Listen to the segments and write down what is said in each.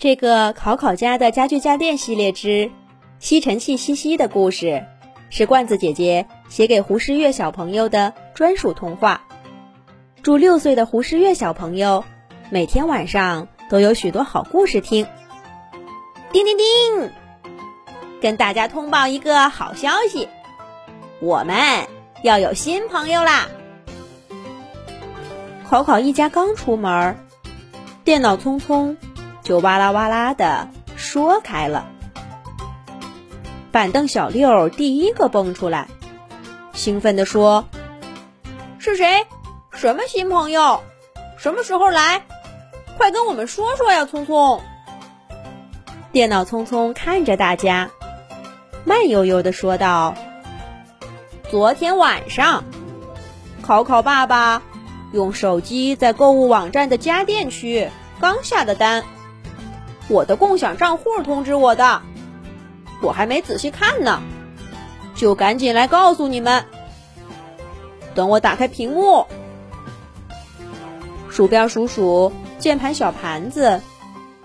这个考考家的家具家电系列之吸尘器西西的故事，是罐子姐姐写给胡诗月小朋友的专属童话。祝六岁的胡诗月小朋友每天晚上都有许多好故事听。叮叮叮，跟大家通报一个好消息，我们要有新朋友啦！考考一家刚出门，电脑匆匆。就哇啦哇啦的说开了。板凳小六第一个蹦出来，兴奋地说：“是谁？什么新朋友？什么时候来？快跟我们说说呀！”聪聪。电脑匆匆看着大家，慢悠悠地说道：“昨天晚上，考考爸爸用手机在购物网站的家电区刚下的单。”我的共享账户通知我的，我还没仔细看呢，就赶紧来告诉你们。等我打开屏幕，鼠标鼠鼠，键盘小盘子，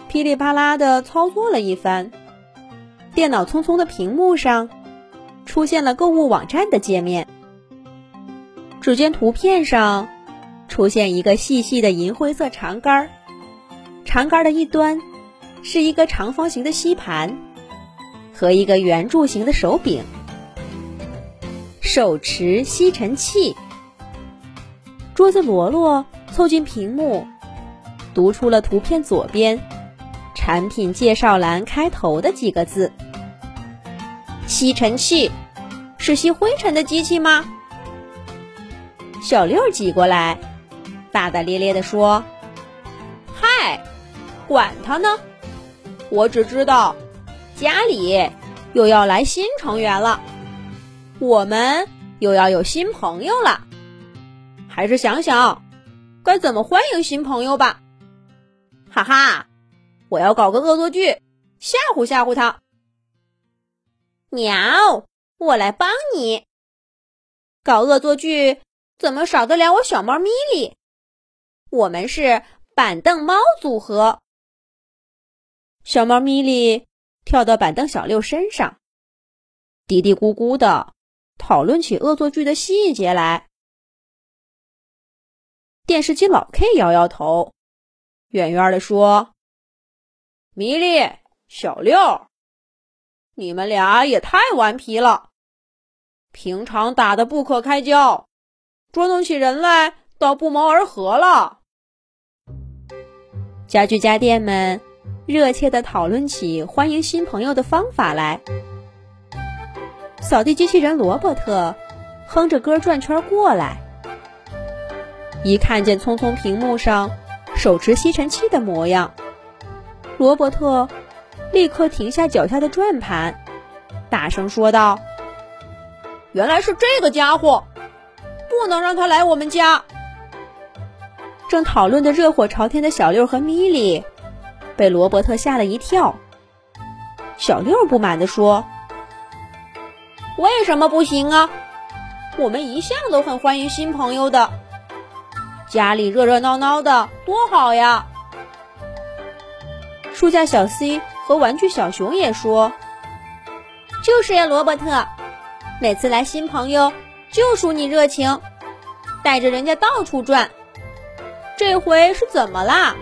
噼里啪啦的操作了一番，电脑匆匆的屏幕上出现了购物网站的界面。只见图片上出现一个细细的银灰色长杆，长杆的一端。是一个长方形的吸盘和一个圆柱形的手柄，手持吸尘器。桌子罗罗凑近屏幕，读出了图片左边产品介绍栏开头的几个字：“吸尘器是吸灰尘的机器吗？”小六挤过来，大大咧咧地说：“嗨，管他呢！”我只知道，家里又要来新成员了，我们又要有新朋友了，还是想想该怎么欢迎新朋友吧。哈哈，我要搞个恶作剧，吓唬吓唬他。喵，我来帮你搞恶作剧，怎么少得了我小猫咪咪？我们是板凳猫组合。小猫咪咪跳到板凳小六身上，嘀嘀咕咕的讨论起恶作剧的细节来。电视机老 K 摇摇头，远远的说：“咪咪，小六，你们俩也太顽皮了，平常打的不可开交，捉弄起人来倒不谋而合了。”家具家电们。热切地讨论起欢迎新朋友的方法来。扫地机器人罗伯特哼着歌转圈过来，一看见聪聪屏幕上手持吸尘器的模样，罗伯特立刻停下脚下的转盘，大声说道：“原来是这个家伙，不能让他来我们家！”正讨论的热火朝天的小六和米莉。被罗伯特吓了一跳，小六不满地说：“为什么不行啊？我们一向都很欢迎新朋友的，家里热热闹闹的多好呀！”书架小 C 和玩具小熊也说：“就是呀，罗伯特，每次来新朋友就数你热情，带着人家到处转，这回是怎么啦？”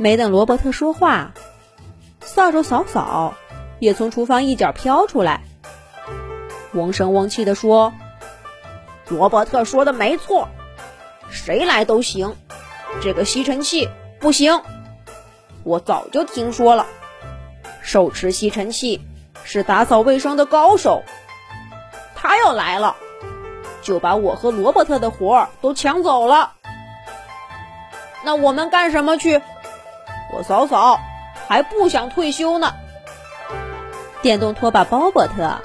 没等罗伯特说话，扫帚扫扫也从厨房一角飘出来，嗡声嗡气地说：“罗伯特说的没错，谁来都行，这个吸尘器不行。我早就听说了，手持吸尘器是打扫卫生的高手，他要来了，就把我和罗伯特的活儿都抢走了。那我们干什么去？”我嫂嫂还不想退休呢。电动拖把鲍伯特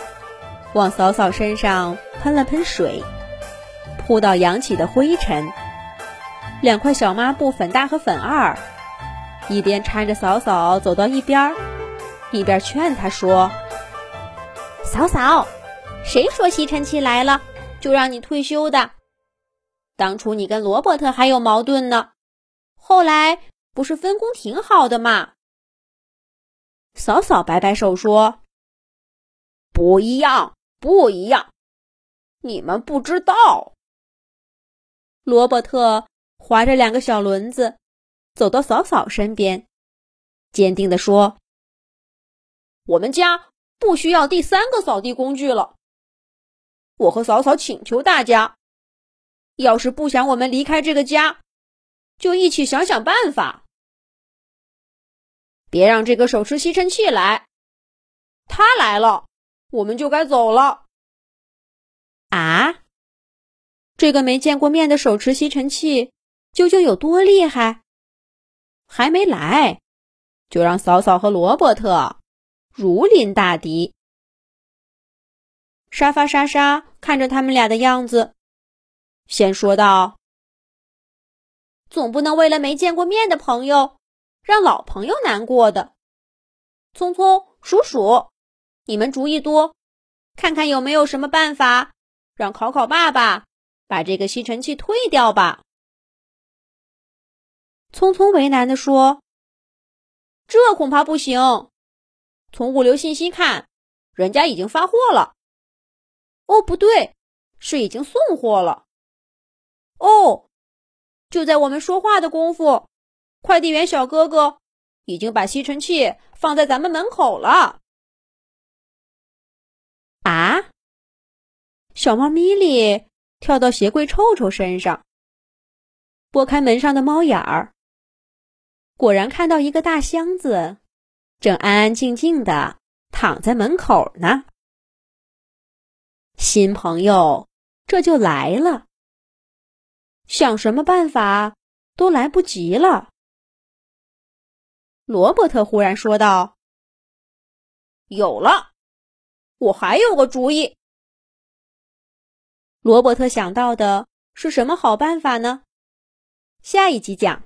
往嫂嫂身上喷了喷水，扑到扬起的灰尘。两块小抹布粉大和粉二一边搀着嫂嫂走到一边，一边劝他说：“嫂嫂，谁说吸尘器来了就让你退休的？当初你跟罗伯特还有矛盾呢，后来……”不是分工挺好的吗？嫂嫂摆摆手说：“不一样，不一样，你们不知道。”罗伯特划着两个小轮子，走到嫂嫂身边，坚定地说：“我们家不需要第三个扫地工具了。我和嫂嫂请求大家，要是不想我们离开这个家，就一起想想办法。”别让这个手持吸尘器来，他来了，我们就该走了。啊，这个没见过面的手持吸尘器究竟有多厉害？还没来，就让嫂嫂和罗伯特如临大敌。沙发莎莎看着他们俩的样子，先说道：“总不能为了没见过面的朋友。”让老朋友难过的，聪聪、鼠鼠，你们主意多，看看有没有什么办法让考考爸爸把这个吸尘器退掉吧。聪聪为难的说：“这恐怕不行。从物流信息看，人家已经发货了。哦，不对，是已经送货了。哦，就在我们说话的功夫。”快递员小哥哥已经把吸尘器放在咱们门口了。啊！小猫咪咪跳到鞋柜臭臭身上，拨开门上的猫眼儿，果然看到一个大箱子，正安安静静的躺在门口呢。新朋友这就来了，想什么办法都来不及了。罗伯特忽然说道：“有了，我还有个主意。”罗伯特想到的是什么好办法呢？下一集讲。